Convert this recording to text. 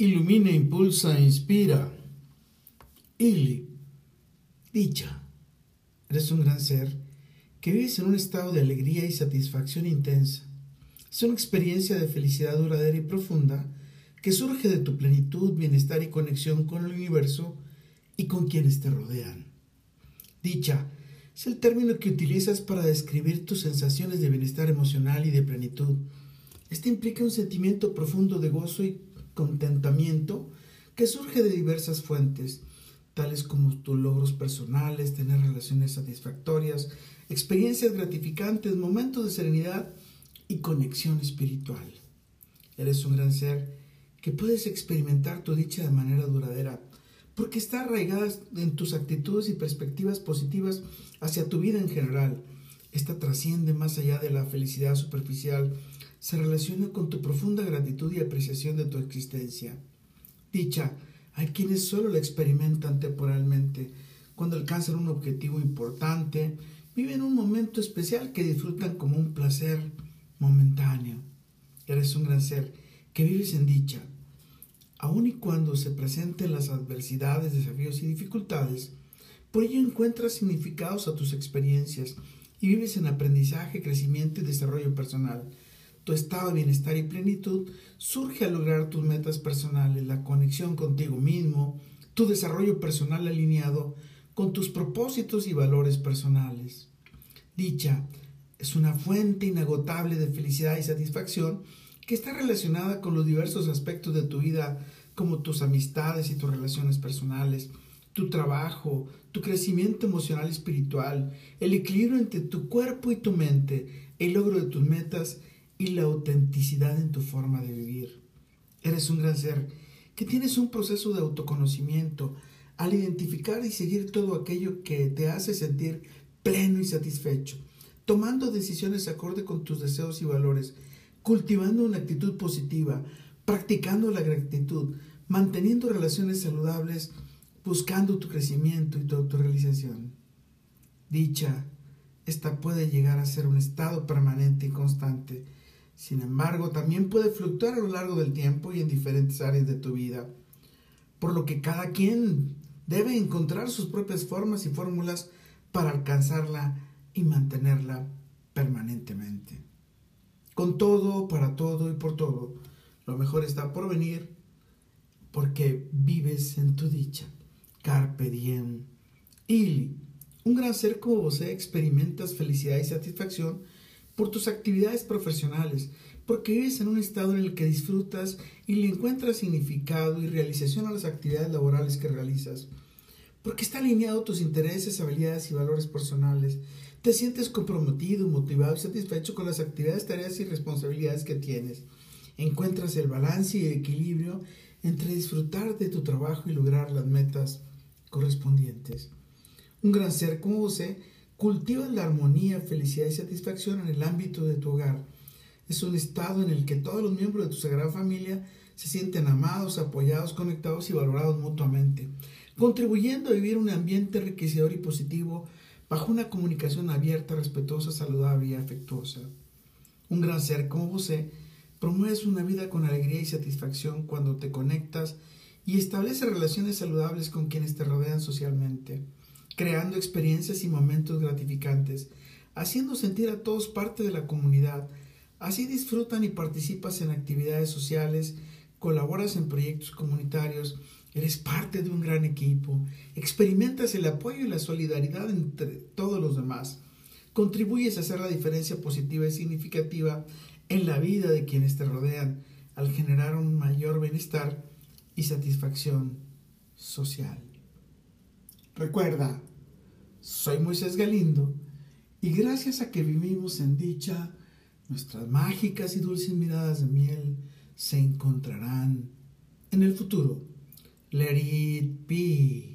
Ilumina, impulsa, inspira. Ili. Dicha. Eres un gran ser que vives en un estado de alegría y satisfacción intensa. Es una experiencia de felicidad duradera y profunda que surge de tu plenitud, bienestar y conexión con el universo y con quienes te rodean. Dicha es el término que utilizas para describir tus sensaciones de bienestar emocional y de plenitud. Este implica un sentimiento profundo de gozo y contentamiento que surge de diversas fuentes, tales como tus logros personales, tener relaciones satisfactorias, experiencias gratificantes, momentos de serenidad y conexión espiritual. Eres un gran ser que puedes experimentar tu dicha de manera duradera, porque está arraigada en tus actitudes y perspectivas positivas hacia tu vida en general. Esta trasciende más allá de la felicidad superficial, se relaciona con tu profunda gratitud y apreciación de tu existencia. Dicha, hay quienes solo la experimentan temporalmente, cuando alcanzan un objetivo importante, viven un momento especial que disfrutan como un placer momentáneo. Eres un gran ser que vives en dicha. Aun y cuando se presenten las adversidades, desafíos y dificultades, por ello encuentras significados a tus experiencias y vives en aprendizaje, crecimiento y desarrollo personal. Tu estado de bienestar y plenitud surge al lograr tus metas personales, la conexión contigo mismo, tu desarrollo personal alineado con tus propósitos y valores personales. Dicha es una fuente inagotable de felicidad y satisfacción que está relacionada con los diversos aspectos de tu vida, como tus amistades y tus relaciones personales, tu trabajo, tu crecimiento emocional y espiritual, el equilibrio entre tu cuerpo y tu mente, el logro de tus metas y la autenticidad en tu forma de vivir. Eres un gran ser que tienes un proceso de autoconocimiento al identificar y seguir todo aquello que te hace sentir pleno y satisfecho, tomando decisiones acorde con tus deseos y valores, cultivando una actitud positiva, practicando la gratitud, manteniendo relaciones saludables, buscando tu crecimiento y tu autorrealización. Dicha, esta puede llegar a ser un estado permanente y. Sin embargo, también puede fluctuar a lo largo del tiempo y en diferentes áreas de tu vida, por lo que cada quien debe encontrar sus propias formas y fórmulas para alcanzarla y mantenerla permanentemente. Con todo, para todo y por todo, lo mejor está por venir porque vives en tu dicha. Carpe diem. Y un gran ser como vos experimentas felicidad y satisfacción por tus actividades profesionales, porque vives en un estado en el que disfrutas y le encuentras significado y realización a las actividades laborales que realizas, porque está alineado tus intereses, habilidades y valores personales, te sientes comprometido, motivado y satisfecho con las actividades, tareas y responsabilidades que tienes. Encuentras el balance y el equilibrio entre disfrutar de tu trabajo y lograr las metas correspondientes. Un gran ser como vos cultiva la armonía, felicidad y satisfacción en el ámbito de tu hogar. Es un estado en el que todos los miembros de tu sagrada familia se sienten amados, apoyados, conectados y valorados mutuamente, contribuyendo a vivir un ambiente enriquecedor y positivo bajo una comunicación abierta, respetuosa, saludable y afectuosa. Un gran ser como vos promueves una vida con alegría y satisfacción cuando te conectas y establece relaciones saludables con quienes te rodean socialmente, creando experiencias y momentos gratificantes, haciendo sentir a todos parte de la comunidad. Así disfrutan y participas en actividades sociales, colaboras en proyectos comunitarios, Eres parte de un gran equipo, experimentas el apoyo y la solidaridad entre todos los demás, contribuyes a hacer la diferencia positiva y significativa en la vida de quienes te rodean al generar un mayor bienestar y satisfacción social. Recuerda, soy Moisés Galindo y gracias a que vivimos en dicha, nuestras mágicas y dulces miradas de miel se encontrarán en el futuro. Let it be.